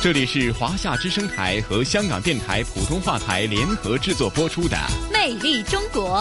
这里是华夏之声台和香港电台普通话台联合制作播出的《魅力中国》。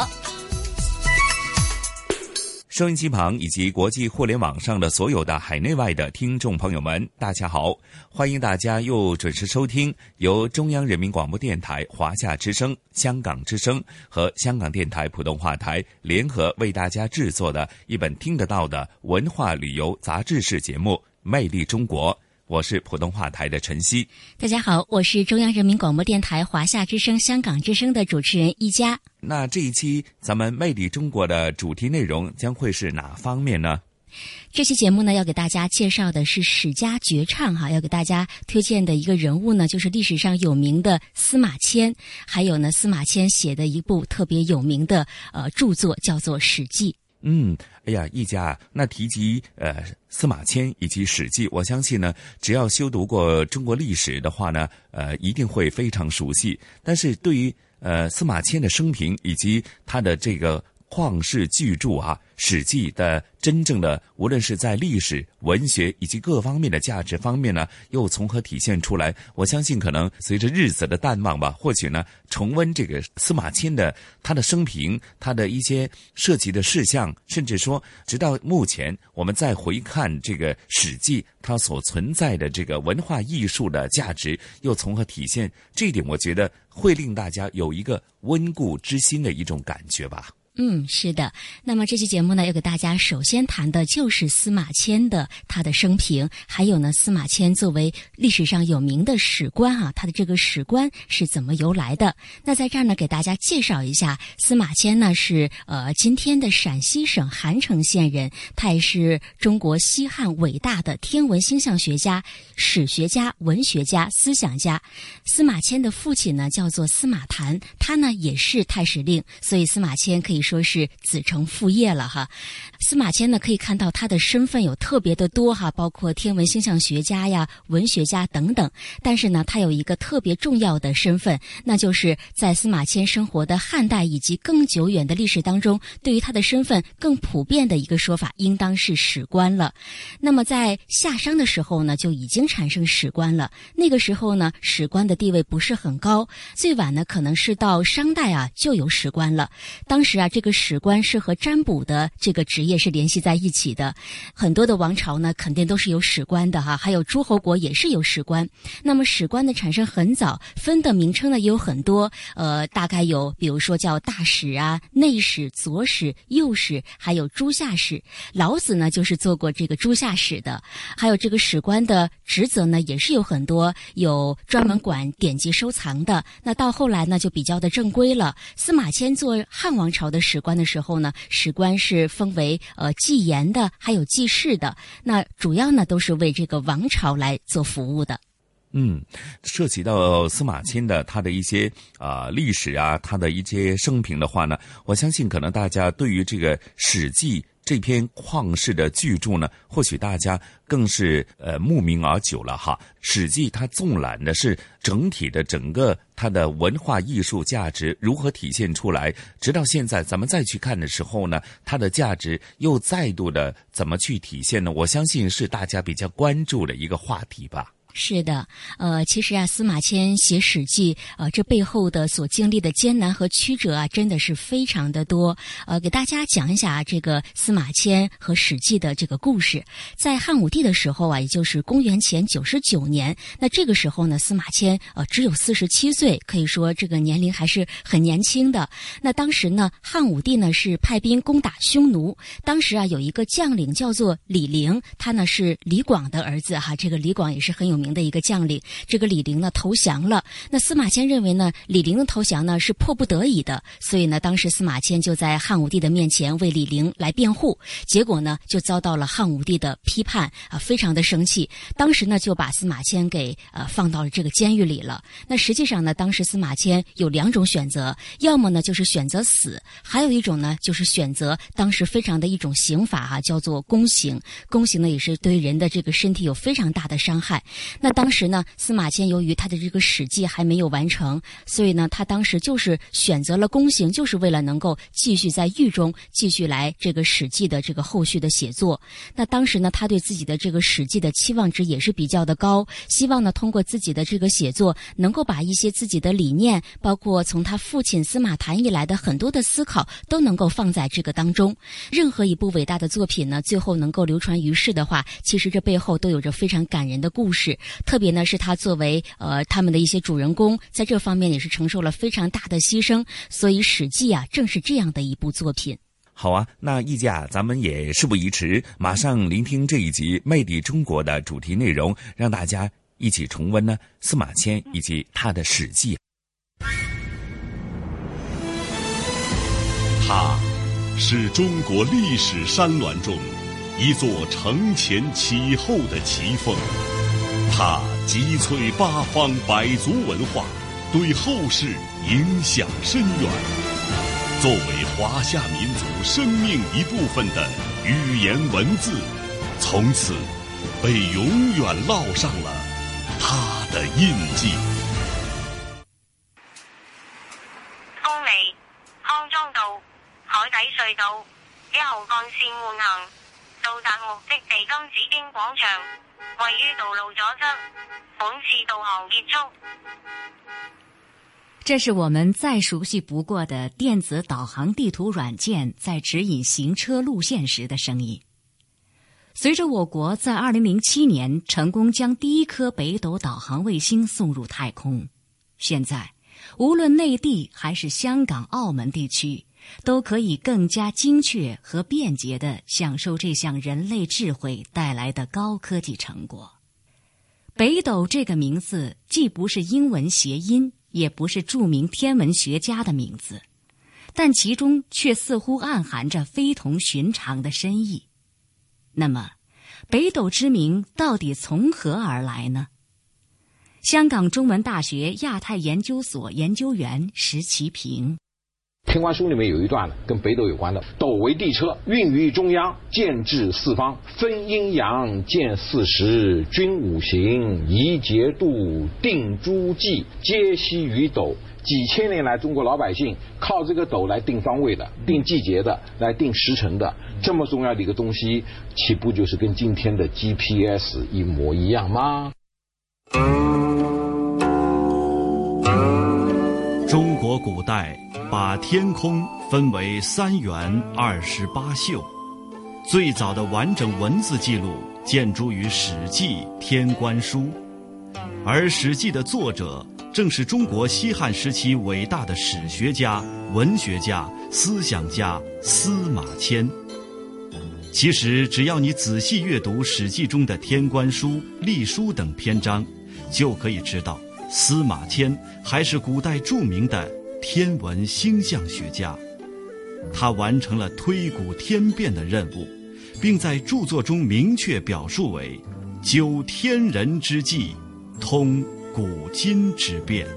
收音机旁以及国际互联网上的所有的海内外的听众朋友们，大家好！欢迎大家又准时收听由中央人民广播电台、华夏之声、香港之声和香港电台普通话台联合为大家制作的一本听得到的文化旅游杂志式节目《魅力中国》。我是普通话台的陈曦，大家好，我是中央人民广播电台华夏之声、香港之声的主持人一佳。那这一期咱们魅力中国的主题内容将会是哪方面呢？这期节目呢，要给大家介绍的是史家绝唱哈，要给大家推荐的一个人物呢，就是历史上有名的司马迁，还有呢，司马迁写的一部特别有名的呃著作，叫做《史记》。嗯，哎呀，一家那提及呃司马迁以及《史记》，我相信呢，只要修读过中国历史的话呢，呃，一定会非常熟悉。但是对于呃司马迁的生平以及他的这个旷世巨著啊。《史记》的真正的，无论是在历史、文学以及各方面的价值方面呢，又从何体现出来？我相信，可能随着日子的淡忘吧，或许呢，重温这个司马迁的他的生平，他的一些涉及的事项，甚至说，直到目前，我们再回看这个《史记》，它所存在的这个文化艺术的价值，又从何体现？这一点，我觉得会令大家有一个温故知新的一种感觉吧。嗯，是的。那么这期节目呢，要给大家首先谈的就是司马迁的他的生平，还有呢，司马迁作为历史上有名的史官啊，他的这个史官是怎么由来的？那在这儿呢，给大家介绍一下，司马迁呢是呃今天的陕西省韩城县人，他也是中国西汉伟大的天文星象学家、史学家、文学家、思想家。司马迁的父亲呢叫做司马谈，他呢也是太史令，所以司马迁可以。说是子承父业了哈，司马迁呢可以看到他的身份有特别的多哈，包括天文星象学家呀、文学家等等。但是呢，他有一个特别重要的身份，那就是在司马迁生活的汉代以及更久远的历史当中，对于他的身份更普遍的一个说法，应当是史官了。那么在夏商的时候呢，就已经产生史官了。那个时候呢，史官的地位不是很高，最晚呢可能是到商代啊就有史官了。当时啊。这个史官是和占卜的这个职业是联系在一起的，很多的王朝呢肯定都是有史官的哈，还有诸侯国也是有史官。那么史官的产生很早，分的名称呢也有很多，呃，大概有比如说叫大史啊、内史、左史、右史，还有诸夏史。老子呢就是做过这个诸夏史的。还有这个史官的职责呢也是有很多，有专门管典籍收藏的。那到后来呢就比较的正规了。司马迁做汉王朝的。史官的时候呢，史官是分为呃记言的，还有记事的。那主要呢都是为这个王朝来做服务的。嗯，涉及到司马迁的他的一些啊历史啊，他的一些生平的话呢，我相信可能大家对于这个《史记》。这篇旷世的巨著呢，或许大家更是呃慕名而久了哈。《史记》它纵览的是整体的整个它的文化艺术价值如何体现出来，直到现在咱们再去看的时候呢，它的价值又再度的怎么去体现呢？我相信是大家比较关注的一个话题吧。是的，呃，其实啊，司马迁写《史记》，呃，这背后的所经历的艰难和曲折啊，真的是非常的多。呃，给大家讲一下这个司马迁和《史记》的这个故事。在汉武帝的时候啊，也就是公元前九十九年，那这个时候呢，司马迁呃只有四十七岁，可以说这个年龄还是很年轻的。那当时呢，汉武帝呢是派兵攻打匈奴，当时啊有一个将领叫做李陵，他呢是李广的儿子哈，这个李广也是很有名。的一个将领。这个李陵呢投降了。那司马迁认为呢，李陵的投降呢是迫不得已的，所以呢，当时司马迁就在汉武帝的面前为李陵来辩护，结果呢就遭到了汉武帝的批判啊，非常的生气。当时呢就把司马迁给呃放到了这个监狱里了。那实际上呢，当时司马迁有两种选择，要么呢就是选择死，还有一种呢就是选择当时非常的一种刑法啊，叫做宫刑。宫刑呢也是对人的这个身体有非常大的伤害。那当时呢，司马迁由于他的这个史记还没有完成，所以呢，他当时就是选择了宫刑，就是为了能够继续在狱中继续来这个史记的这个后续的写作。那当时呢，他对自己的这个史记的期望值也是比较的高，希望呢通过自己的这个写作，能够把一些自己的理念，包括从他父亲司马谈以来的很多的思考，都能够放在这个当中。任何一部伟大的作品呢，最后能够流传于世的话，其实这背后都有着非常感人的故事。特别呢，是他作为呃他们的一些主人公，在这方面也是承受了非常大的牺牲。所以《史记》啊，正是这样的一部作品。好啊，那易家，咱们也事不宜迟，马上聆听这一集《魅力中国》的主题内容，让大家一起重温呢司马迁以及他的《史记》。他是中国历史山峦中一座承前启后的奇峰，它集萃八方百族文化，对后世影响深远。作为华夏民族生命一部分的语言文字，从此被永远烙上了它的印记。公里康莊道海底隧道一號幹線換行，到達目的地金紫荊廣場，位于道路左侧。本次导航结束。这是我们再熟悉不过的电子导航地图软件在指引行车路线时的声音。随着我国在二零零七年成功将第一颗北斗导航卫星送入太空，现在无论内地还是香港、澳门地区，都可以更加精确和便捷地享受这项人类智慧带来的高科技成果。北斗这个名字既不是英文谐音。也不是著名天文学家的名字，但其中却似乎暗含着非同寻常的深意。那么，北斗之名到底从何而来呢？香港中文大学亚太研究所研究员石其平。天官书里面有一段跟北斗有关的：斗为地车，运于中央，建至四方，分阴阳，见四时，均五行，宜节度，定诸纪，皆悉于斗。几千年来，中国老百姓靠这个斗来定方位的、定季节的、来定时辰的，这么重要的一个东西，岂不就是跟今天的 GPS 一模一样吗？中国古代把天空分为三元二十八宿，最早的完整文字记录见诸于《史记·天官书》，而《史记》的作者正是中国西汉时期伟大的史学家、文学家、思想家司马迁。其实，只要你仔细阅读《史记》中的《天官书》《隶书》等篇章，就可以知道。司马迁还是古代著名的天文星象学家，他完成了推古天变的任务，并在著作中明确表述为“究天人之际，通古今之变”。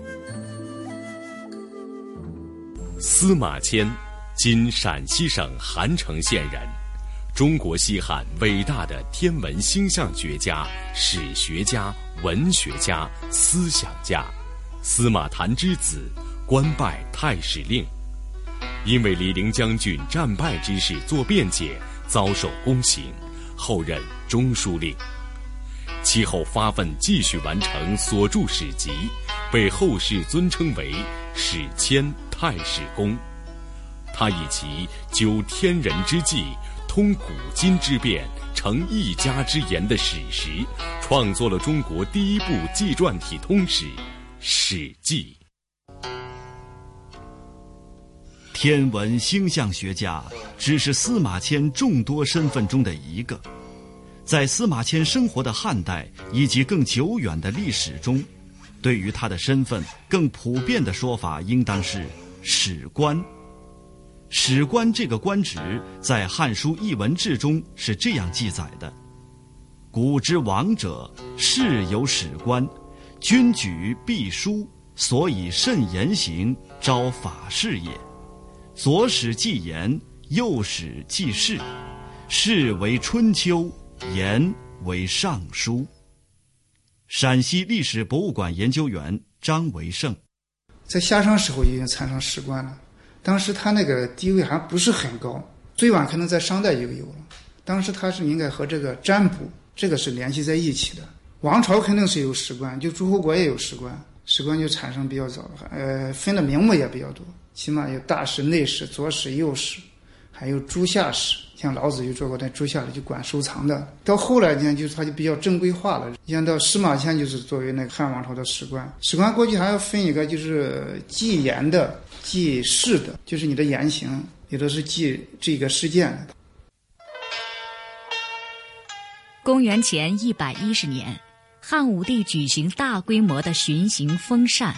司马迁，今陕西省韩城县人，中国西汉伟大的天文星象学家、史学家。文学家、思想家，司马谈之子，官拜太史令。因为李陵将军战败之事做辩解，遭受宫刑，后任中书令。其后发奋继续完成所著史籍，被后世尊称为“史迁太史公”。他以其究天人之际。通古今之变，成一家之言的史实，创作了中国第一部纪传体通史《史记》。天文星象学家只是司马迁众多身份中的一个。在司马迁生活的汉代以及更久远的历史中，对于他的身份更普遍的说法，应当是史官。史官这个官职，在《汉书艺文志》中是这样记载的：“古之王者，世有史官，君举必书，所以慎言行，昭法事也。左史记言，右史记事，事为春秋，言为尚书。”陕西历史博物馆研究员张维胜，在夏商时候已经产生史官了。当时他那个地位还不是很高，最晚可能在商代就有了。当时他是应该和这个占卜这个是联系在一起的。王朝肯定是有史官，就诸侯国也有史官，史官就产生比较早，呃，分的名目也比较多，起码有大史、内史、左史、右史，还有诸夏史。像老子就做过那诸夏里就管收藏的。到后来呢，就是他就比较正规化了。你像到司马迁就是作为那个汉王朝的史官，史官过去还要分一个就是记言的。记事的，就是你的言行；有的是记这个事件的。公元前一百一十年，汉武帝举行大规模的巡行封禅，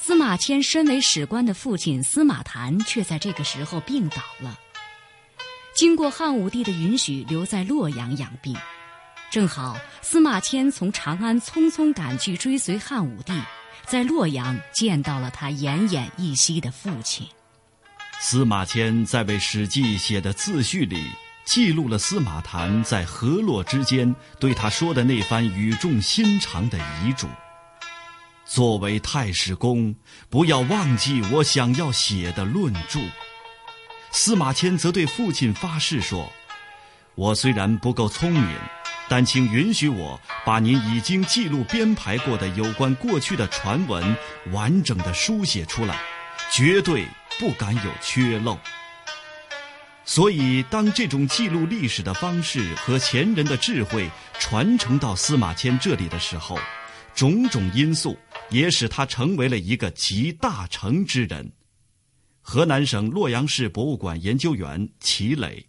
司马迁身为史官的父亲司马谈却在这个时候病倒了。经过汉武帝的允许，留在洛阳养病。正好司马迁从长安匆匆赶去追随汉武帝。在洛阳见到了他奄奄一息的父亲。司马迁在为《史记》写的自序里，记录了司马谈在河洛之间对他说的那番语重心长的遗嘱。作为太史公，不要忘记我想要写的论著。司马迁则对父亲发誓说：“我虽然不够聪明。”但请允许我把您已经记录编排过的有关过去的传闻完整的书写出来，绝对不敢有缺漏。所以，当这种记录历史的方式和前人的智慧传承到司马迁这里的时候，种种因素也使他成为了一个集大成之人。河南省洛阳市博物馆研究员齐磊。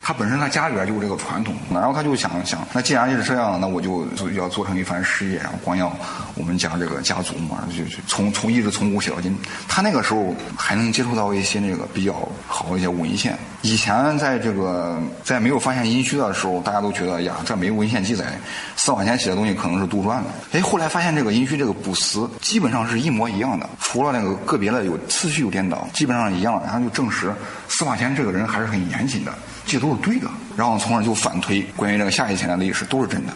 他本身他家里边就有这个传统，然后他就想想，那既然就是这样，那我就要做成一番事业，然后光耀我们家这个家族嘛，就从从一直从古写到今。他那个时候还能接触到一些那个比较好一些文献。以前在这个在没有发现殷墟的时候，大家都觉得呀，这没有文献记载，司马迁写的东西可能是杜撰的。哎，后来发现这个殷墟这个卜辞基本上是一模一样的，除了那个个别的有次序有颠倒，基本上一样。然后就证实司马迁这个人还是很严谨的。这都是对的，然后从而就反推关于这个下一千年的历史都是真的。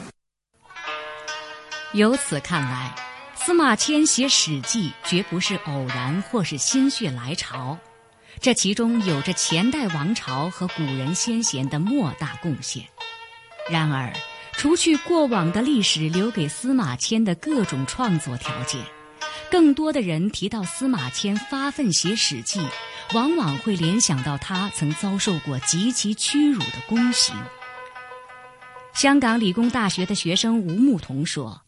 由此看来，司马迁写《史记》绝不是偶然或是心血来潮，这其中有着前代王朝和古人先贤的莫大贡献。然而，除去过往的历史留给司马迁的各种创作条件，更多的人提到司马迁发奋写《史记》。往往会联想到他曾遭受过极其屈辱的宫刑。香港理工大学的学生吴牧童说，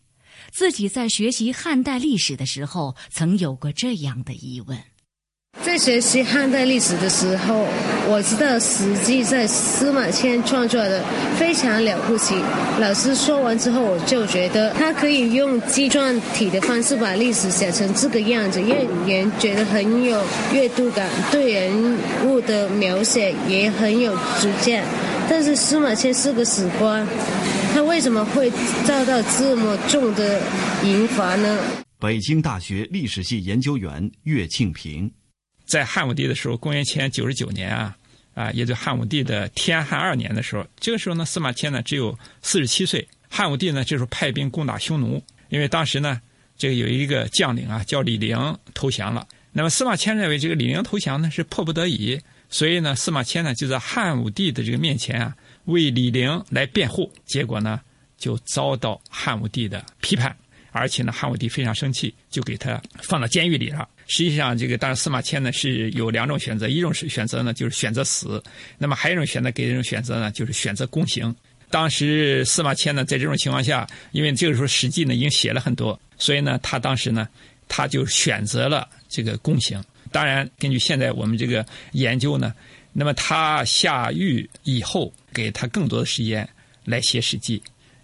自己在学习汉代历史的时候，曾有过这样的疑问。在学习汉代历史的时候，我知道《史记》在司马迁创作的非常了不起。老师说完之后，我就觉得他可以用纪传体的方式把历史写成这个样子，让人觉得很有阅读感，对人物的描写也很有主见。但是司马迁是个史官，他为什么会遭到这么重的刑罚呢？北京大学历史系研究员岳庆平。在汉武帝的时候，公元前九十九年啊，啊，也就汉武帝的天汉二年的时候，这个时候呢，司马迁呢只有四十七岁。汉武帝呢这时候派兵攻打匈奴，因为当时呢，这个有一个将领啊叫李陵投降了。那么司马迁认为这个李陵投降呢是迫不得已，所以呢，司马迁呢就在汉武帝的这个面前啊为李陵来辩护，结果呢就遭到汉武帝的批判，而且呢汉武帝非常生气，就给他放到监狱里了。实际上，这个当然司马迁呢是有两种选择，一种是选择呢就是选择死，那么还有一种选择给这种选择呢就是选择宫刑。当时司马迁呢在这种情况下，因为这个时候《史记》呢已经写了很多，所以呢他当时呢他就选择了这个宫刑。当然，根据现在我们这个研究呢，那么他下狱以后，给他更多的时间来写《史记》，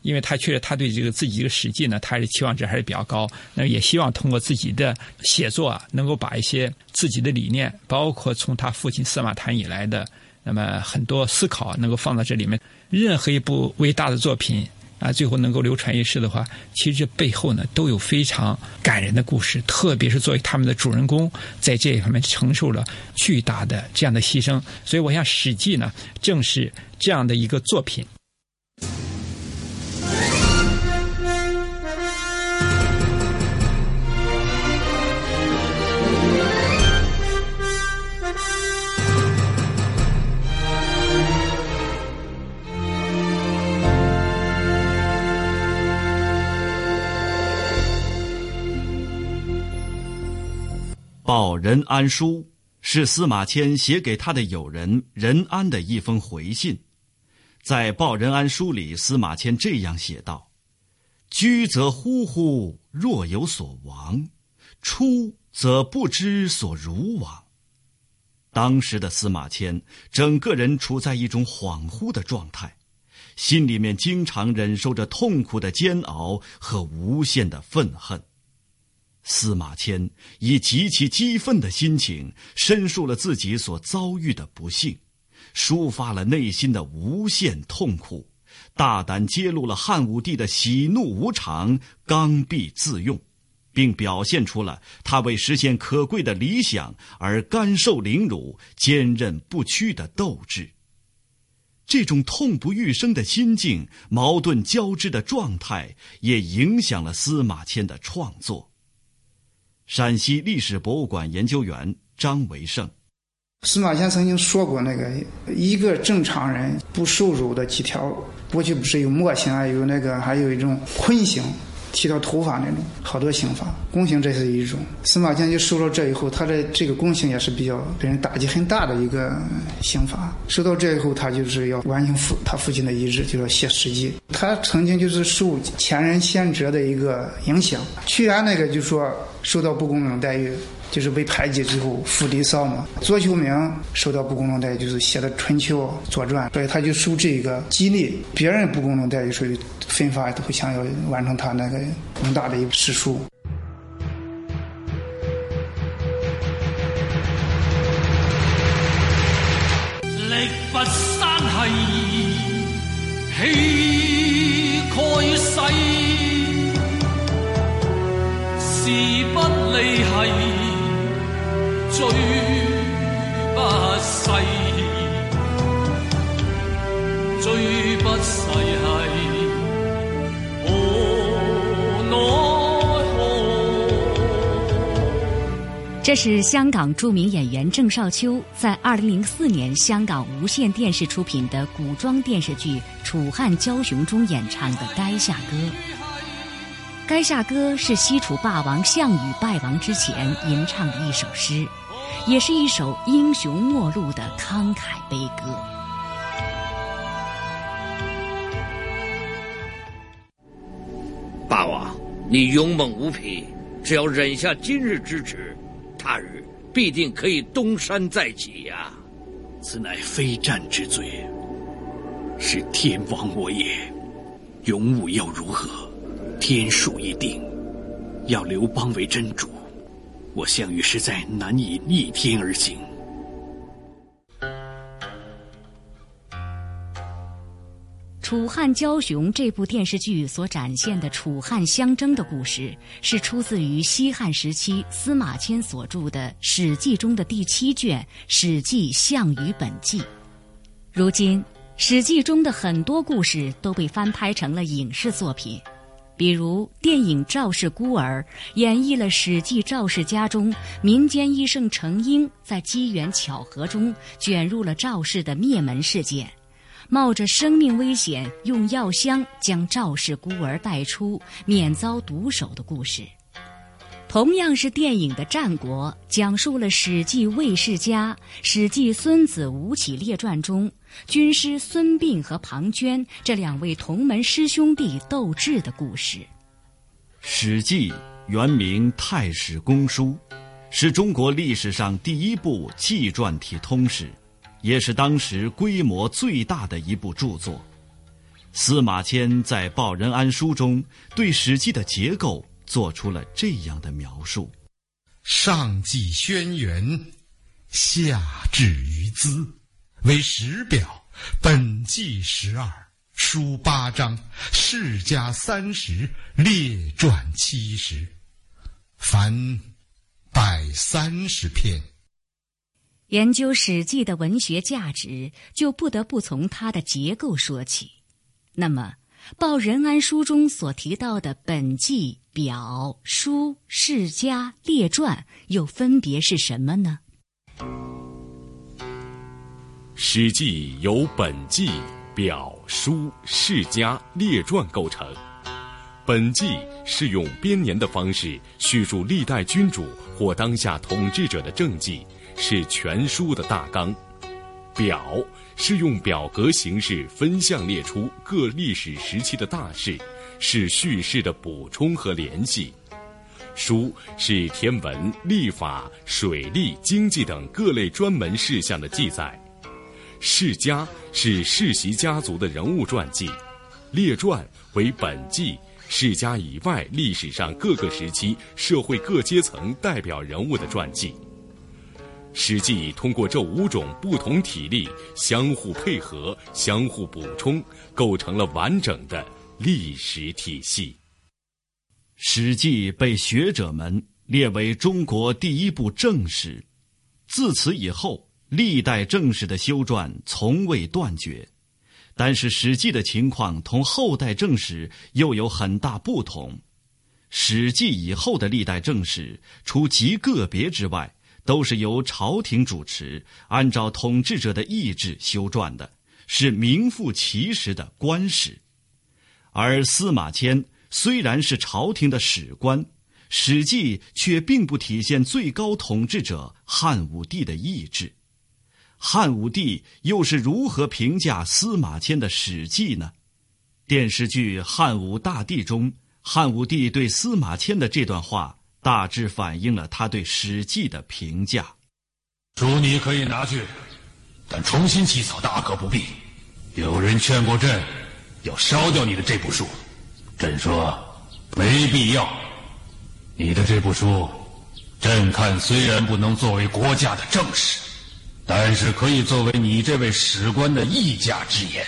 因为他确实他对这个自己这个《史记》呢，他是期望值还是比较高。那也希望通过自己的写作啊，能够把一些自己的理念，包括从他父亲司马谈以来的那么很多思考，能够放到这里面。任何一部伟大的作品。啊，最后能够流传一世的话，其实背后呢都有非常感人的故事，特别是作为他们的主人公，在这一方面承受了巨大的这样的牺牲。所以，我想《史记》呢，正是这样的一个作品。《报任安书》是司马迁写给他的友人任安的一封回信。在《报任安书》里，司马迁这样写道：“居则忽忽，若有所亡；出则不知所如往。”当时的司马迁整个人处在一种恍惚的状态，心里面经常忍受着痛苦的煎熬和无限的愤恨。司马迁以极其激愤的心情申述了自己所遭遇的不幸，抒发了内心的无限痛苦，大胆揭露了汉武帝的喜怒无常、刚愎自用，并表现出了他为实现可贵的理想而甘受凌辱、坚韧不屈的斗志。这种痛不欲生的心境、矛盾交织的状态，也影响了司马迁的创作。陕西历史博物馆研究员张维胜，司马迁曾经说过：“那个一个正常人不受辱的几条，过去不是有墨刑啊，有那个还有一种坤刑。”剃掉头发那种，好多刑罚，宫刑这是一种。司马迁就受到这以后，他的这个宫刑也是比较给人打击很大的一个刑罚。受到这以后，他就是要完成父他父亲的遗志，就要写《史记》。他曾经就是受前人先哲的一个影响。屈原那个就说受到不公正待遇。就是被排挤之后，负离骚嘛。左丘明受到不公正待遇，就是写的《春秋》《左传》，所以他就受这个激励，别人不公正待遇，所以奋发都会想要完成他那个宏大的一个史书。力拔山兮，气盖世，事不离系。这是香港著名演员郑少秋在二零零四年香港无线电视出品的古装电视剧《楚汉骄雄》中演唱的《垓下歌》。《垓下歌》是西楚霸王项羽败亡之前吟唱的一首诗，也是一首英雄末路的慷慨悲歌。霸王，你勇猛无匹，只要忍下今日之耻，他日必定可以东山再起呀！此乃非战之罪，是天亡我也。勇武又如何？天数已定，要刘邦为真主，我项羽实在难以逆天而行。《楚汉骄雄》这部电视剧所展现的楚汉相争的故事，是出自于西汉时期司马迁所著的《史记》中的第七卷《史记·项羽本纪》。如今，《史记》中的很多故事都被翻拍成了影视作品。比如电影《赵氏孤儿》演绎了《史记·赵氏家》中民间医圣程婴在机缘巧合中卷入了赵氏的灭门事件，冒着生命危险用药箱将赵氏孤儿带出，免遭毒手的故事。同样是电影的《战国》，讲述了《史记·魏世家》《史记·孙子吴起列传》中军师孙膑和庞涓这两位同门师兄弟斗智的故事。《史记》原名《太史公书》，是中国历史上第一部纪传体通史，也是当时规模最大的一部著作。司马迁在《报任安书》中对《史记》的结构做出了这样的描述：上记轩辕，下至于兹，为十表，本纪十二，书八章，世家三十，列传七十，凡百三十篇。研究《史记》的文学价值，就不得不从它的结构说起。那么，《报任安书》中所提到的本纪、表、书、世家、列传，又分别是什么呢？《史记》由本纪、表、书、世家、列传构成。本纪是用编年的方式叙述历代君主或当下统治者的政绩。是全书的大纲，表是用表格形式分项列出各历史时期的大事，是叙事的补充和联系。书是天文、历法、水利、经济等各类专门事项的记载。世家是世袭家族的人物传记，列传为本纪世家以外历史上各个时期社会各阶层代表人物的传记。史记通过这五种不同体例相互配合、相互补充，构成了完整的历史体系。史记被学者们列为中国第一部正史，自此以后，历代正史的修撰从未断绝。但是，史记的情况同后代正史又有很大不同。史记以后的历代正史，除极个别之外，都是由朝廷主持，按照统治者的意志修撰的，是名副其实的官史。而司马迁虽然是朝廷的史官，《史记》却并不体现最高统治者汉武帝的意志。汉武帝又是如何评价司马迁的《史记》呢？电视剧《汉武大帝》中，汉武帝对司马迁的这段话。大致反映了他对《史记》的评价。书你可以拿去，但重新起草大可不必。有人劝过朕，要烧掉你的这部书，朕说没必要。你的这部书，朕看虽然不能作为国家的正史，但是可以作为你这位史官的议价之言。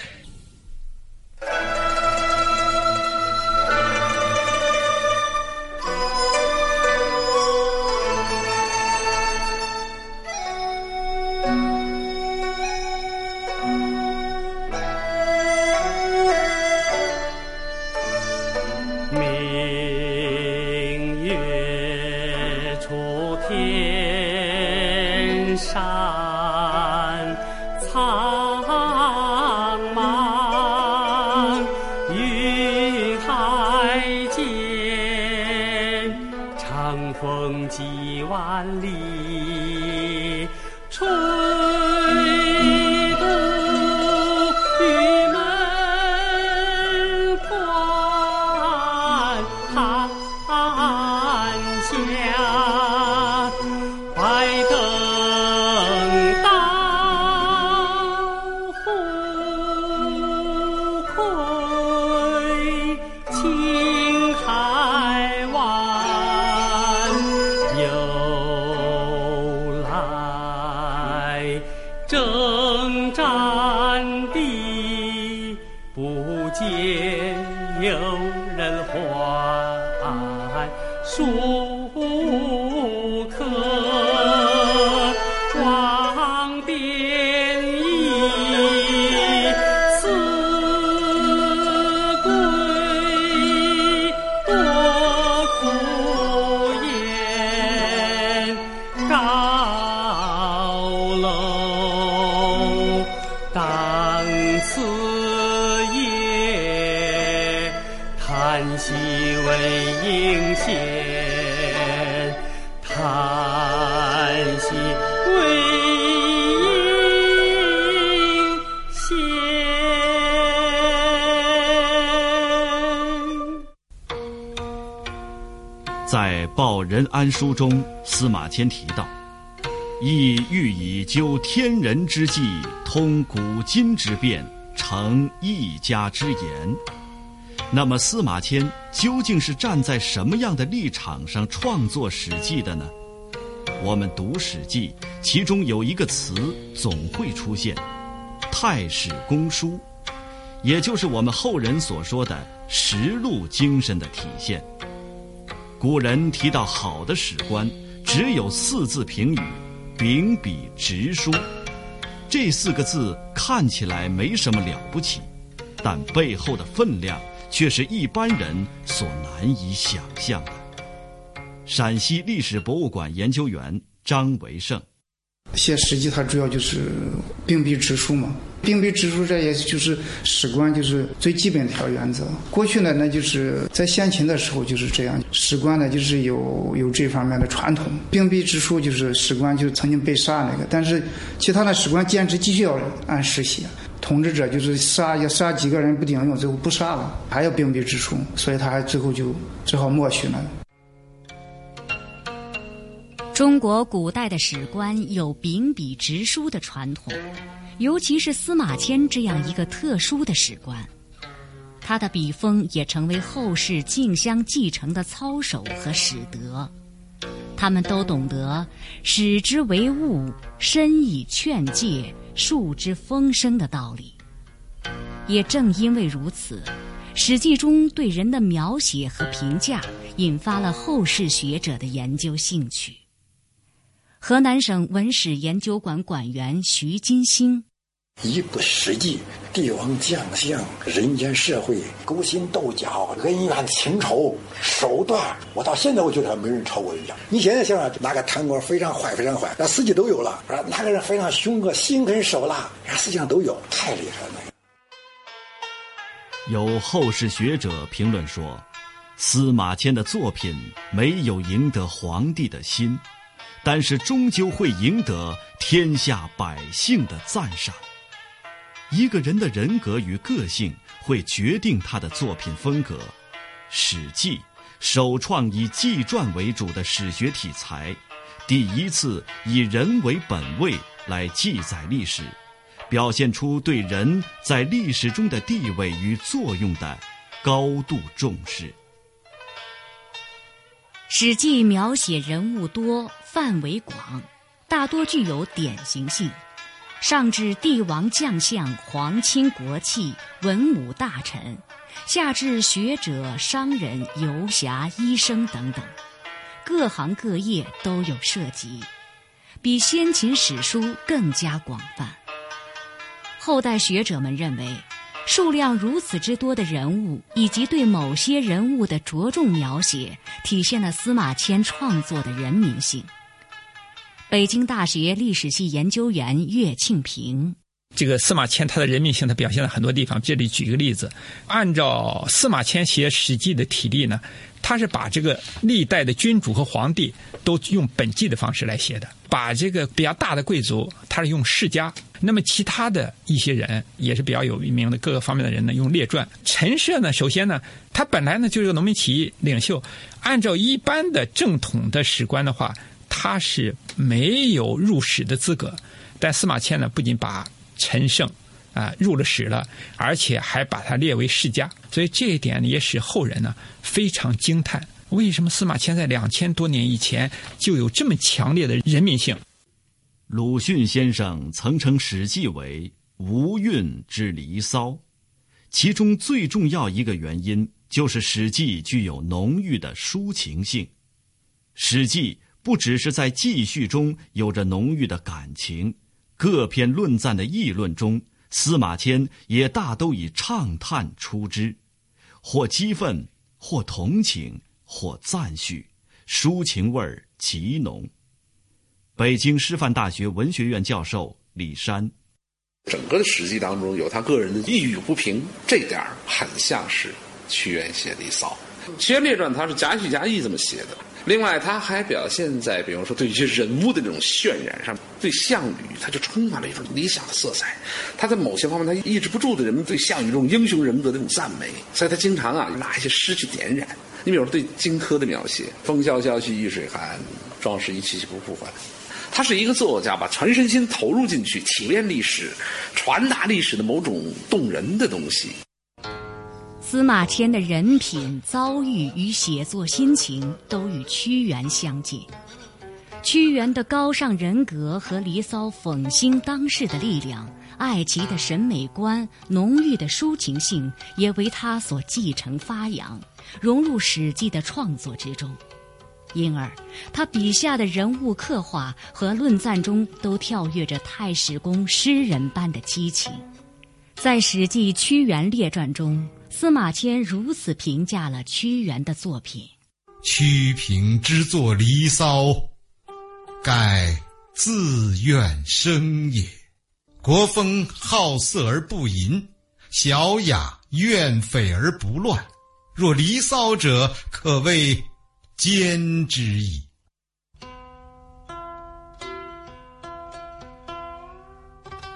安书》中，司马迁提到：“亦欲以究天人之际，通古今之变，成一家之言。那么司马迁究竟是站在什么样的立场上创作《史记》的呢？我们读《史记》，其中有一个词总会出现“太史公书”，也就是我们后人所说的实录精神的体现。古人提到好的史官，只有四字评语：秉笔直书。这四个字看起来没什么了不起，但背后的分量却是一般人所难以想象的。陕西历史博物馆研究员张维胜，写《史记》它主要就是秉笔直书嘛，秉笔直书这也就是史官就是最基本的一条原则。过去呢，那就是在先秦的时候就是这样，史官呢就是有有这方面的传统，秉笔直书就是史官就曾经被杀那个，但是其他的史官坚持继续要按时写。统治者就是杀要杀几个人不顶用，最后不杀了，还要秉笔直书，所以他还最后就只好默许了。中国古代的史官有秉笔直书的传统，尤其是司马迁这样一个特殊的史官，他的笔锋也成为后世竞相继承的操守和史德。他们都懂得“使之为物，深以劝诫，树之风声”的道理。也正因为如此，《史记》中对人的描写和评价，引发了后世学者的研究兴趣。河南省文史研究馆馆员徐金星：一部《史记》，帝王将相、人间社会、勾心斗角、恩怨情仇、手段，我到现在我觉得没人超过人家。你现在想想，哪个贪官非常坏，非常坏，那《司机》都有了；哪个人非常凶恶、心狠手辣，那《史记》上都有，太厉害了。有后世学者评论说，司马迁的作品没有赢得皇帝的心。但是终究会赢得天下百姓的赞赏。一个人的人格与个性会决定他的作品风格。《史记》首创以纪传为主的史学题材，第一次以人为本位来记载历史，表现出对人在历史中的地位与作用的高度重视。《史记》描写人物多。范围广，大多具有典型性，上至帝王将相、皇亲国戚、文武大臣，下至学者、商人、游侠、医生等等，各行各业都有涉及，比先秦史书更加广泛。后代学者们认为，数量如此之多的人物以及对某些人物的着重描写，体现了司马迁创作的人民性。北京大学历史系研究员岳庆平：这个司马迁他的人民性，他表现在很多地方。这里举一个例子，按照司马迁写《史记》的体例呢，他是把这个历代的君主和皇帝都用本纪的方式来写的，把这个比较大的贵族，他是用世家；那么其他的一些人也是比较有名的各个方面的人呢，用列传。陈涉呢，首先呢，他本来呢就是个农民起义领袖，按照一般的正统的史官的话。他是没有入史的资格，但司马迁呢，不仅把陈胜啊入了史了，而且还把他列为世家，所以这一点也使后人呢非常惊叹：为什么司马迁在两千多年以前就有这么强烈的人民性？鲁迅先生曾称《史记》为“无韵之离骚”，其中最重要一个原因就是《史记》具有浓郁的抒情性，《史记》。不只是在记叙中有着浓郁的感情，各篇论赞的议论中，司马迁也大都以畅叹出之，或激愤，或同情，或赞许，抒情味极浓。北京师范大学文学院教授李山，整个的史记》当中有他个人的抑郁不平，这点儿很像是屈原写的《离骚》，《屈原列传》他是夹叙夹议这么写的。另外，他还表现在，比如说对一些人物的这种渲染上，对项羽他就充满了一种理想的色彩。他在某些方面，他抑制不住的人们对项羽这种英雄人格的这种赞美，所以他经常啊拿一些诗去点染。你比如说对荆轲的描写：“风萧萧兮易水寒，壮士一去兮不复还。”他是一个作家，把全身心投入进去，体验历史，传达历史的某种动人的东西。司马迁的人品、遭遇与写作心情都与屈原相近。屈原的高尚人格和《离骚》讽兴当世的力量，爱奇的审美观、浓郁的抒情性，也为他所继承发扬，融入《史记》的创作之中。因而，他笔下的人物刻画和论赞中都跳跃着太史公诗人般的激情。在《史记·屈原列传》中，司马迁如此评价了屈原的作品：“屈平之作《离骚》，盖自怨生也。国风好色而不淫，小雅怨匪而不乱。若《离骚》者，可谓。”兼之矣。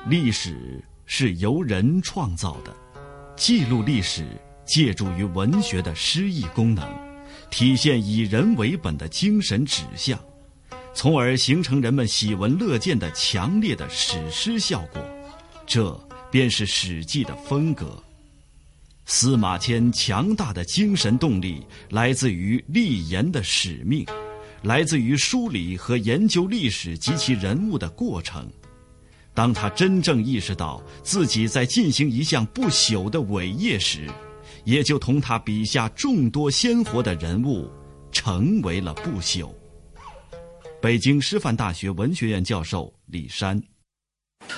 历史是由人创造的，记录历史借助于文学的诗意功能，体现以人为本的精神指向，从而形成人们喜闻乐见的强烈的史诗效果。这便是《史记》的风格。司马迁强大的精神动力来自于立言的使命，来自于梳理和研究历史及其人物的过程。当他真正意识到自己在进行一项不朽的伟业时，也就同他笔下众多鲜活的人物成为了不朽。北京师范大学文学院教授李山，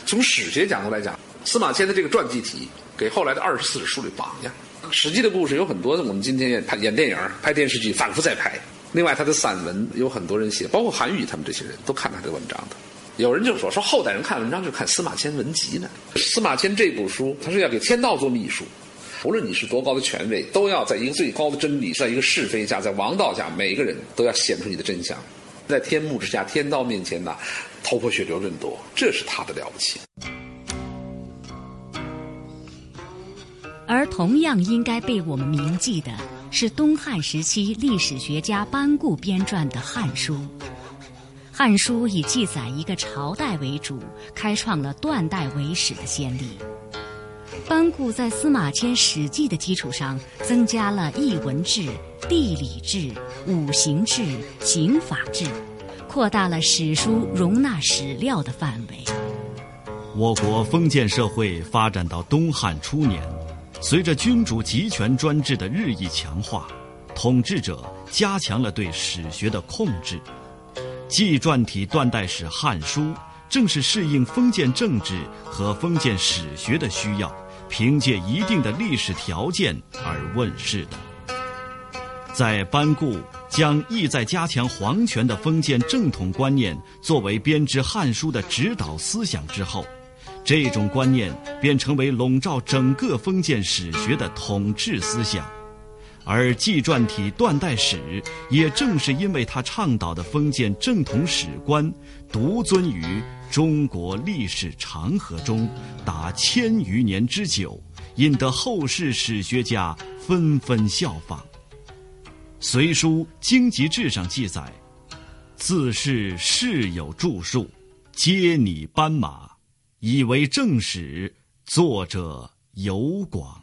从史学角度来讲，司马迁的这个传记体。给后来的二十四史树立榜样，《史记》的故事有很多，我们今天也拍演电影、拍电视剧，反复在拍。另外，他的散文有很多人写，包括韩愈他们这些人都看他的文章的。有人就说说后代人看文章就看司马迁文集呢。司马迁这部书，他是要给天道做秘书，无论你是多高的权位，都要在一个最高的真理，在一个是非下，在王道下，每个人都要显出你的真相，在天幕之下，天道面前呐，头破血流论夺，这是他的了不起。而同样应该被我们铭记的是东汉时期历史学家班固编撰的《汉书》。《汉书》以记载一个朝代为主，开创了断代为史的先例。班固在司马迁《史记》的基础上，增加了译文志、地理志、五行志、刑法志，扩大了史书容纳史料的范围。我国封建社会发展到东汉初年。随着君主集权专制的日益强化，统治者加强了对史学的控制。纪传体断代史《汉书》正是适应封建政治和封建史学的需要，凭借一定的历史条件而问世的。在班固将意在加强皇权的封建正统观念作为编织《汉书》的指导思想之后。这种观念便成为笼罩整个封建史学的统治思想，而纪传体断代史也正是因为他倡导的封建正统史观，独尊于中国历史长河中达千余年之久，引得后世史学家纷纷效仿。《隋书经籍志》上记载：“自是世有著述，皆拟斑马。”以为正史，作者尤广。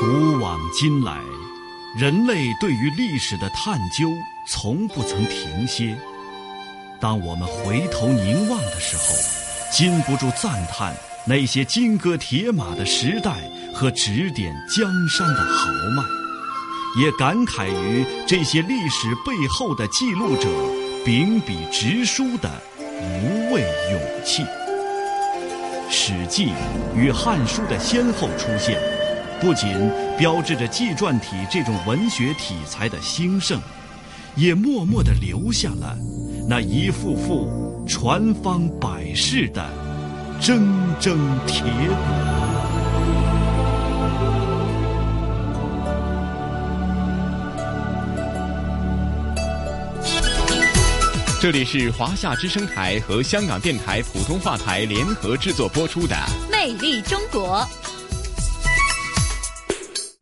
古往今来，人类对于历史的探究从不曾停歇。当我们回头凝望的时候，禁不住赞叹那些金戈铁马的时代和指点江山的豪迈。也感慨于这些历史背后的记录者秉笔直书的无畏勇气。《史记》与《汉书》的先后出现，不仅标志着纪传体这种文学体裁的兴盛，也默默地留下了那一幅幅传芳百世的铮铮铁骨。这里是华夏之声台和香港电台普通话台联合制作播出的《魅力中国》。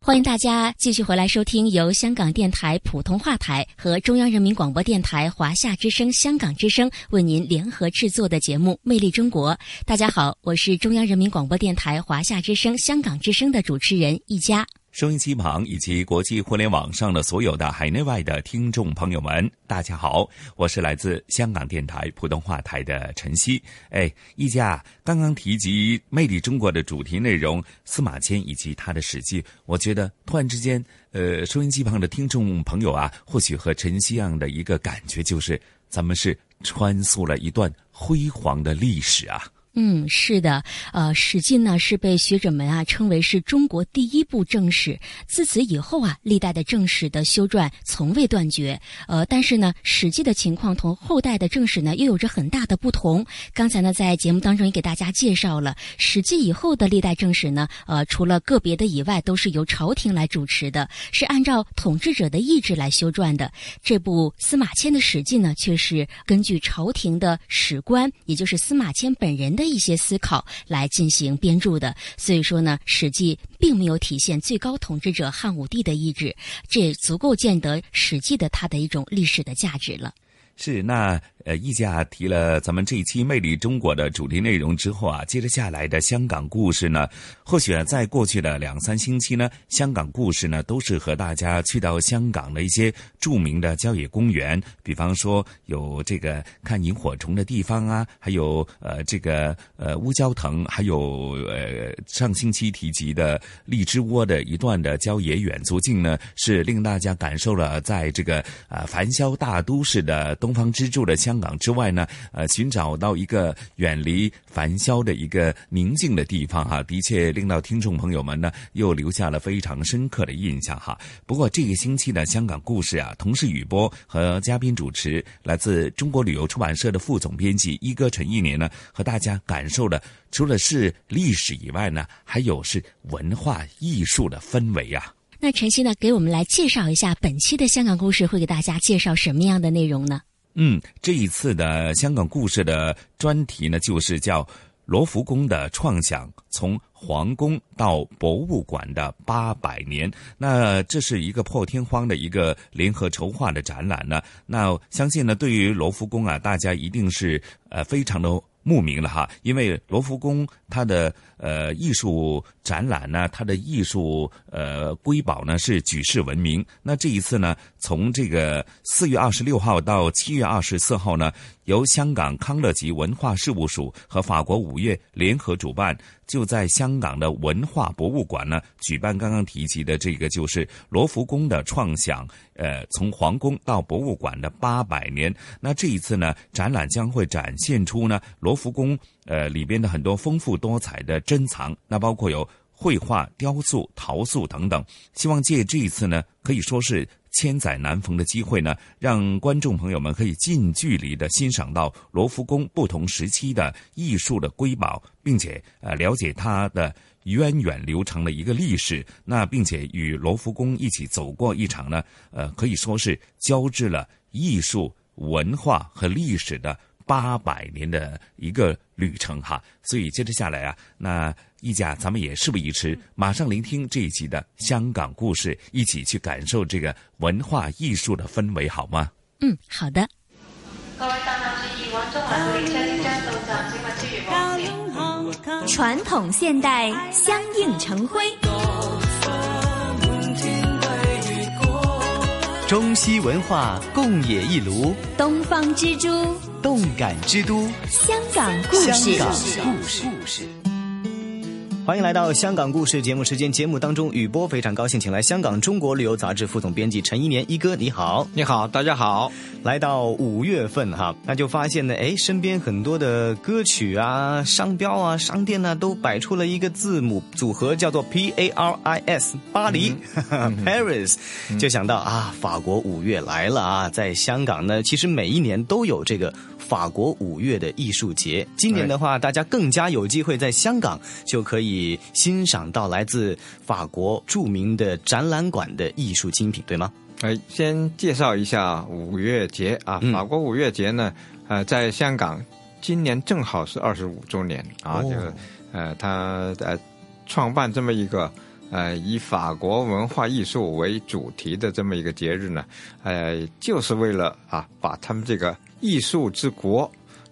欢迎大家继续回来收听由香港电台普通话台和中央人民广播电台华夏之声、香港之声为您联合制作的节目《魅力中国》。大家好，我是中央人民广播电台华夏之声、香港之声的主持人一佳。收音机旁以及国际互联网上的所有的海内外的听众朋友们，大家好，我是来自香港电台普通话台的陈曦。哎，一家刚刚提及《魅力中国》的主题内容司马迁以及他的史记，我觉得突然之间，呃，收音机旁的听众朋友啊，或许和陈曦样的一个感觉就是，咱们是穿梭了一段辉煌的历史啊。嗯，是的，呃，《史记》呢是被学者们啊称为是中国第一部正史。自此以后啊，历代的正史的修撰从未断绝。呃，但是呢，《史记》的情况同后代的正史呢又有着很大的不同。刚才呢，在节目当中也给大家介绍了，《史记》以后的历代正史呢，呃，除了个别的以外，都是由朝廷来主持的，是按照统治者的意志来修撰的。这部司马迁的《史记》呢，却是根据朝廷的史官，也就是司马迁本人。的一些思考来进行编著的，所以说呢，《史记》并没有体现最高统治者汉武帝的意志，这也足够见得《史记》的它的一种历史的价值了。是那。呃，一家提了咱们这一期《魅力中国》的主题内容之后啊，接着下来的香港故事呢，或许，在过去的两三星期呢，香港故事呢，都是和大家去到香港的一些著名的郊野公园，比方说有这个看萤火虫的地方啊，还有呃这个呃乌蛟藤，还有呃上星期提及的荔枝窝的一段的郊野远足径呢，是令大家感受了在这个啊繁嚣大都市的东方之珠的。香港之外呢，呃，寻找到一个远离繁嚣的一个宁静的地方哈，的确令到听众朋友们呢又留下了非常深刻的印象哈。不过这个星期的香港故事啊，同时雨波和嘉宾主持来自中国旅游出版社的副总编辑一哥陈一年呢，和大家感受的除了是历史以外呢，还有是文化艺术的氛围啊。那晨曦呢，给我们来介绍一下本期的香港故事会给大家介绍什么样的内容呢？嗯，这一次的香港故事的专题呢，就是叫罗浮宫的创想，从皇宫到博物馆的八百年。那这是一个破天荒的一个联合筹划的展览呢。那相信呢，对于罗浮宫啊，大家一定是呃非常的。慕名了哈，因为罗浮宫它的呃艺术展览呢，它的艺术呃瑰宝呢是举世闻名。那这一次呢，从这个四月二十六号到七月二十四号呢。由香港康乐集文化事务署和法国五月联合主办，就在香港的文化博物馆呢举办刚刚提及的这个就是罗浮宫的创想，呃，从皇宫到博物馆的八百年。那这一次呢，展览将会展现出呢罗浮宫呃里边的很多丰富多彩的珍藏，那包括有绘画、雕塑、陶塑等等。希望借这一次呢，可以说是。千载难逢的机会呢，让观众朋友们可以近距离的欣赏到罗浮宫不同时期的艺术的瑰宝，并且呃了解它的源远流长的一个历史。那并且与罗浮宫一起走过一场呢，呃可以说是交织了艺术、文化和历史的八百年的一个旅程哈。所以接着下来啊，那。一家，咱们也事不宜迟，马上聆听这一集的香港故事，一起去感受这个文化艺术的氛围，好吗？嗯，好的。传统现代相映成辉，中西文化共冶一炉，东方之珠，动感之都，香港故事，香港故事。欢迎来到香港故事节目时间。节目当中，雨波非常高兴，请来香港《中国旅游杂志》副总编辑陈一年一哥，你好，你好，大家好。来到五月份哈，那就发现呢，哎，身边很多的歌曲啊、商标啊、商店呢，都摆出了一个字母组合，叫做 P A R I S，巴黎，Paris，就想到啊，法国五月来了啊，在香港呢，其实每一年都有这个。法国五月的艺术节，今年的话，大家更加有机会在香港就可以欣赏到来自法国著名的展览馆的艺术精品，对吗？哎，先介绍一下五月节啊，法国五月节呢，呃，在香港今年正好是二十五周年啊，这个呃，他呃创办这么一个呃，以法国文化艺术为主题的这么一个节日呢，呃，就是为了啊，把他们这个艺术之国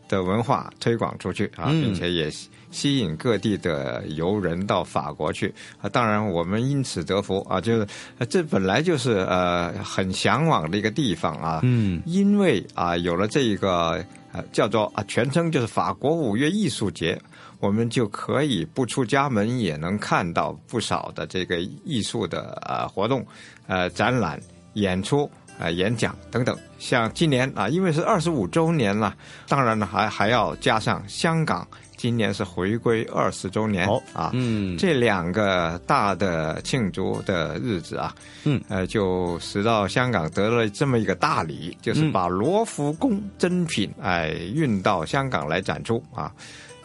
的文化推广出去啊，嗯。并且也吸引各地的游人到法国去啊。当然，我们因此得福啊，就是呃这本来就是呃很向往的一个地方啊。嗯，因为啊有了这一个呃叫做啊全称就是法国五月艺术节。我们就可以不出家门也能看到不少的这个艺术的呃活动、呃展览、演出、呃演讲等等。像今年啊，因为是二十五周年了，当然呢还还要加上香港今年是回归二十周年、啊，嗯，这两个大的庆祝的日子啊，嗯，呃，就使到香港得了这么一个大礼，就是嗯把罗浮宫珍品哎运到香港来展出啊。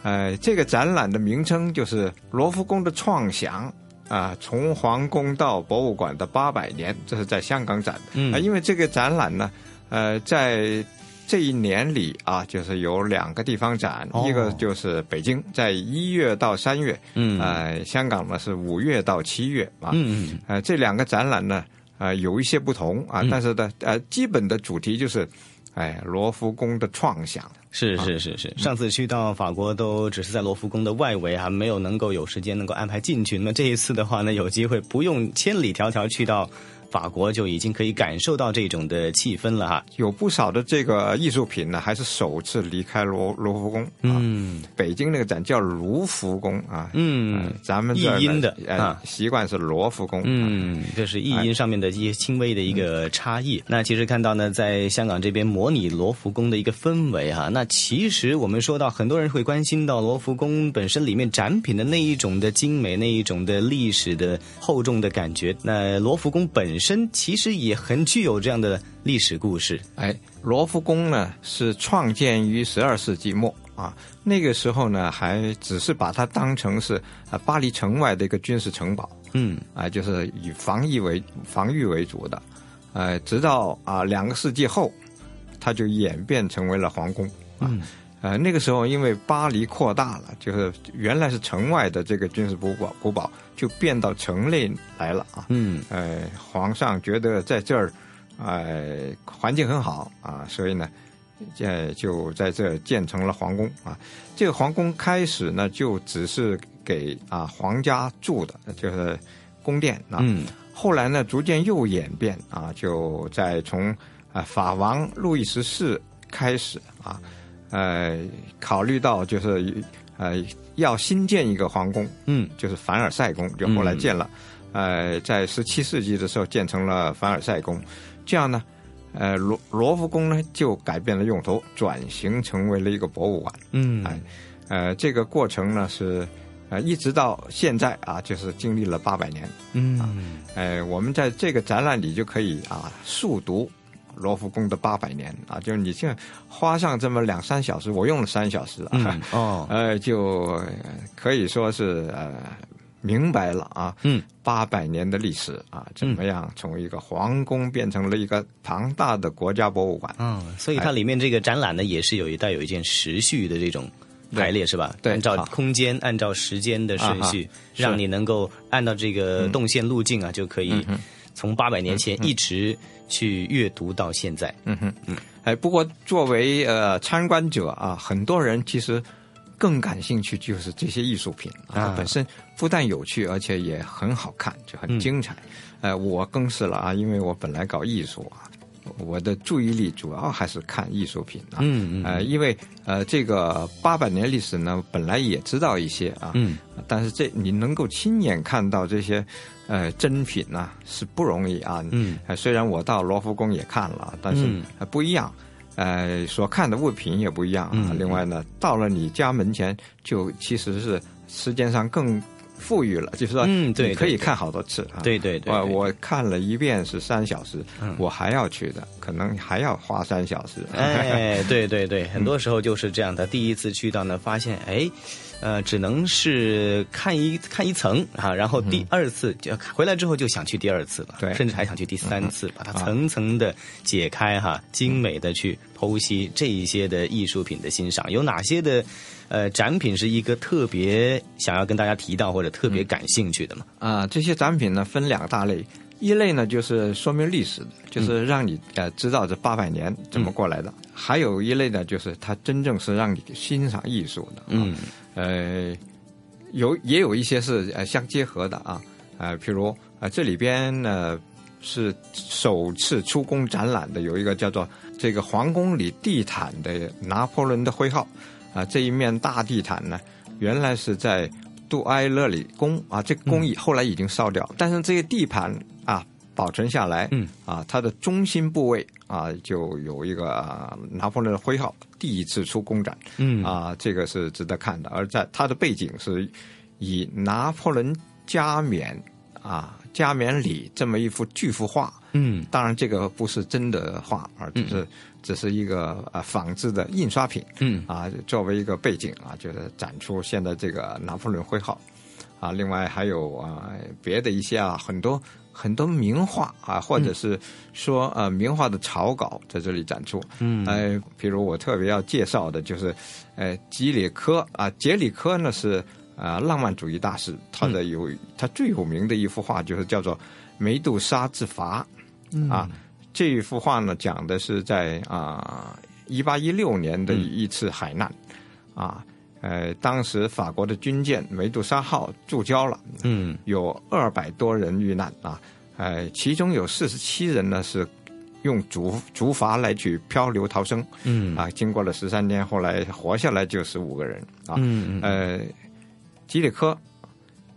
呃，这个展览的名称就是罗浮宫的创想啊，从皇宫到博物馆的八百年，这是在香港展的。嗯啊，因为这个展览呢，呃，在这一年里啊，就是有两个地方展，哦。一个就是北京，在一月到三月，嗯。呃，香港呢是五月到七月啊，嗯嗯。呃，这两个展览呢，呃，有一些不同啊，嗯。但是呢，呃，基本的主题就是，哎，罗浮宫的创想。是是是是，上次去到法国都只是在罗浮宫的外围，还没有能够有时间能够安排进去。那这一次的话呢，有机会不用千里迢迢去到法国，就已经可以感受到这种的气氛了哈。有不少的这个艺术品呢，还是首次离开罗罗浮宫。嗯，北京那个展叫卢浮宫啊，嗯呃咱们译音的呃啊习惯是罗浮宫。嗯，这是译音上面的一些轻微的一个差异。那其实看到呢，在香港这边模拟罗浮宫的一个氛围哈、那其实我们说到，很多人会关心到罗浮宫本身里面展品的那一种的精美，那一种的历史的厚重的感觉。那罗浮宫本身其实也很具有这样的历史故事。哎，罗浮宫呢是创建于十二世纪末啊，那个时候呢还只是把它当成是啊巴黎城外的一个军事城堡。嗯，啊，就是以防御为防御为主的，呃，直到啊两个世纪后，它就演变成为了皇宫啊。嗯呃，那个时候因为巴黎扩大了，就是原来是城外的这个军事古堡，古堡就变到城内来了啊。嗯，呃，皇上觉得在这儿，呃，环境很好啊，所以呢，呃，就在这儿建成了皇宫啊。这个皇宫开始呢，就只是给啊皇家住的，就是宫殿啊。嗯。后来呢，逐渐又演变啊，就在从啊法王路易十四开始啊，呃，考虑到就是呃要新建一个皇宫，嗯，就是凡尔赛宫，就后来建了，呃，在十七世纪的时候建成了凡尔赛宫，这样呢，呃罗罗浮宫呢就改变了用途，转型成为了一个博物馆，嗯，哎，呃，这个过程呢是。呃，一直到现在啊，就是经历了八百年。嗯，呃，我们在这个展览里就可以啊速读罗浮宫的八百年。啊，就是你现在花上这么两三小时，我用了三小时啊，嗯 哦，呃，就呃可以说是呃明白了啊，嗯，八百年的历史啊，怎么样从一个皇宫变成了一个庞大的国家博物馆？嗯，所以它里面这个展览呢，也是有一带有一件时序的这种。排列是吧？对，按照空间、按照时间的顺序，让你能够按照这个动线路径啊，就可以从八百年前一直去阅读到现在。嗯哼，嗯，哎，不过作为呃参观者啊，很多人其实更感兴趣就是这些艺术品啊，它本身不但有趣，而且也很好看，就很精彩。呃，我更是了啊，因为我本来搞艺术啊。我的注意力主要还是看艺术品啊，嗯嗯，呃，因为呃，这个八百年历史呢，本来也知道一些啊，嗯，但是这你能够亲眼看到这些呃珍品呢、啊，是不容易啊，嗯、呃，虽然我到罗浮宫也看了，但是、不一样，呃，所看的物品也不一样啊。嗯、另外呢，到了你家门前，就其实是时间上更。富裕了，就是说，嗯，对，可以看好多次啊。对对对，我我看了一遍是三小时，嗯、我还要去的，可能还要花三小时。哎，对对对，很多时候就是这样的。第一次去到呢，发现哎，呃，只能是看一看一层啊，然后第二次就回来之后就想去第二次了，对。甚至还想去第三次，把它啊层层的解开哈，精美的去剖析这一些的艺术品的欣赏，有哪些的呃展品是一个特别想要跟大家提到或者特别感兴趣的吗？啊，这些展品呢分两大类，一类呢就是说明历史的，就是让你呃知道这八百年怎么过来的；还有一类呢，就是它真正是让你欣赏艺术的。嗯，呃，有也有一些是呃相结合的啊，呃，譬如啊、呃、这里边呢是首次出宫展览的，有一个叫做这个皇宫里地毯的拿破仑的徽号。啊、这一面大地毯呢，原来是在杜埃勒里宫啊，这个宫已后来已经烧掉，但是这个地盘啊保存下来，嗯。啊，它的中心部位啊就有一个、啊拿破仑的徽号，第一次出公展，嗯。啊，这个是值得看的。而在它的背景是以拿破仑加冕啊加冕礼这么一幅巨幅画，嗯，当然这个不是真的画，而只是、只是一个呃仿制的印刷品，嗯。啊，作为一个背景啊，就是展出现在这个拿破仑徽号，啊，另外还有啊别的一些啊很多很多名画啊，或者是说呃名画的草稿在这里展出，嗯。呃，比如我特别要介绍的就是，呃，吉里科啊，杰里科呢是啊、浪漫主义大师，他的有、他最有名的一幅画就是叫做《梅杜莎之筏》嗯。啊，这一幅画呢讲的是在啊一八一六年的一次海难、啊。呃，当时法国的军舰梅杜莎号注礁了，嗯，有二百多人遇难啊，呃，其中有四十七人呢是用竹竹筏来去漂流逃生，嗯。啊，经过了十三天，后来活下来就十五个人啊，嗯嗯。呃，吉里科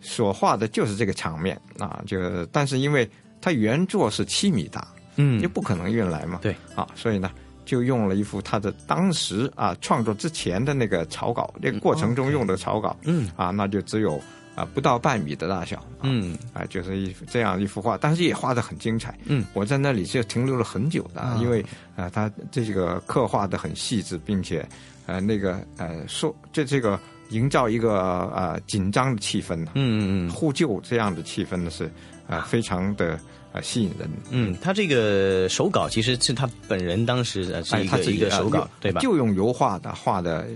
所画的就是这个场面啊，就但是因为它原作是七米大，嗯。就不可能运来嘛，对。啊，所以呢。就用了一幅他的当时啊创作之前的那个草稿，这个过程中用的草稿，嗯。啊，那就只有啊不到半米的大小，嗯。啊，就是一这样一幅画，但是也画的很精彩。嗯，我在那里就停留了很久的，啊。因为啊，他这个刻画的很细致，并且呃那个呃说这这个营造一个呃紧张的气氛，嗯嗯嗯，呼救这样的气氛呢是啊、非常的呃吸引人。嗯，他这个手稿其实是他本人当时呃是哎一个、一个他自己啊用手稿对吧？就用油画的画的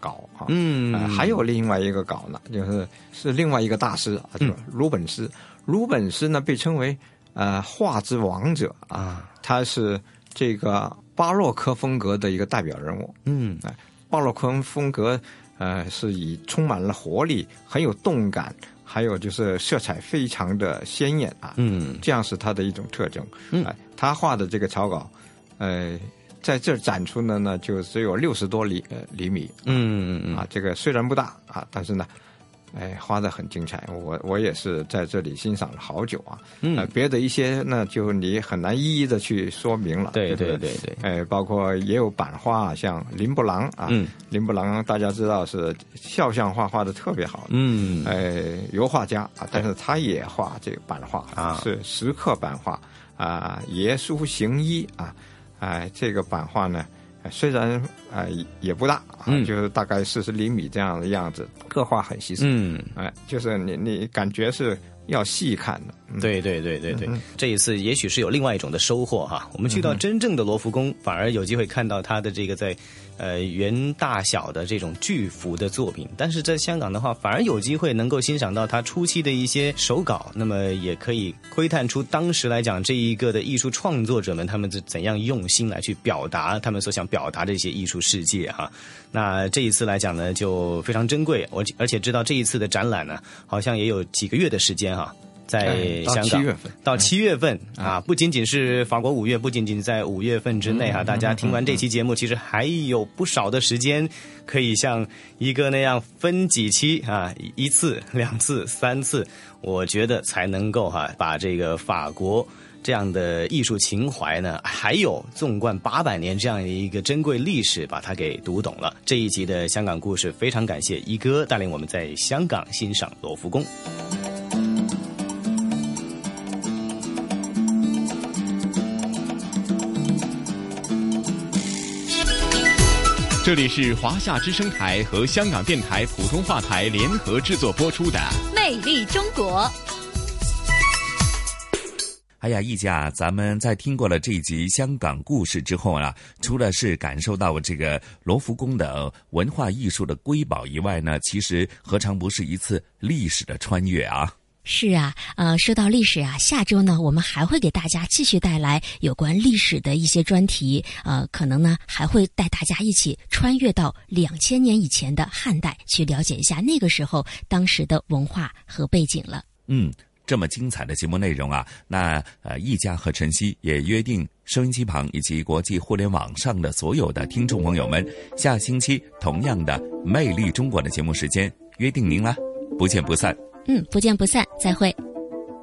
稿啊，嗯呃还有另外一个稿呢，就是是另外一个大师啊，就是鲁本斯。鲁本斯呢被称为呃画之王者啊，他是这个巴洛克风格的一个代表人物。嗯，哎，巴洛克风格呃是以充满了活力，很有动感。还有就是色彩非常的鲜艳啊，嗯，这样是它的一种特征。嗯。哎，他画的这个草稿，呃，在这展出的呢，就只有六十多厘呃厘米，嗯嗯嗯。啊，这个虽然不大啊，但是呢，哎，画的很精彩。我我也是在这里欣赏了好久啊。嗯呃，别的一些那就你很难一一的去说明了。对对对对哎，包括也有版画，像林布朗啊，嗯，林布朗大家知道是肖像画画的特别好的，嗯哎，油画家啊，但是他也画这个版画啊是石刻版画啊，耶稣行医啊，哎，这个版画呢。哎虽然啊、也也不大啊，嗯就是大概四十厘米这样的样子，刻画很细致。嗯，哎，就是你你感觉是要细看的。嗯对对对对对，嗯这一次也许是有另外一种的收获哈。我们去到真正的罗浮宫，反而有机会看到他的这个在呃原大小的这种巨幅的作品。但是在香港的话，反而有机会能够欣赏到他初期的一些手稿，那么也可以窥探出当时来讲这一个的艺术创作者们他们是怎样用心来去表达他们所想表达的一些艺术世界哈。那这一次来讲呢，就非常珍贵。我而且知道这一次的展览呢，好像也有几个月的时间哈。在哎到香港七月份到七月份啊，不仅仅是法国五月，不仅仅在五月份之内哈，嗯大家听完这期节目，其实还有不少的时间可以像一哥那样分几期啊，一次、两次、三次，我觉得才能够哈把这个法国。这样的艺术情怀呢，还有纵贯八百年这样的一个珍贵历史，把它给读懂了。这一集的香港故事，非常感谢一哥带领我们在香港欣赏罗浮宫。这这里是华夏之声台和香港电台普通话台联合制作播出的《魅力中国》。哎呀，一家，咱们在听过了这一集香港故事之后啊，除了是感受到这个罗浮宫的文化艺术的瑰宝以外呢，其实何尝不是一次历史的穿越啊？是啊，呃，说到历史啊，下周呢，我们还会给大家继续带来有关历史的一些专题，呃，可能呢还会带大家一起穿越到两千年以前的汉代，去了解一下那个时候当时的文化和背景了。嗯。这么精彩的节目内容啊，那呃，一家和晨曦也约定收音机旁以及国际互联网上的所有的听众朋友们，下星期同样的《魅力中国》的节目时间约定您了，不见不散。嗯，不见不散，再会。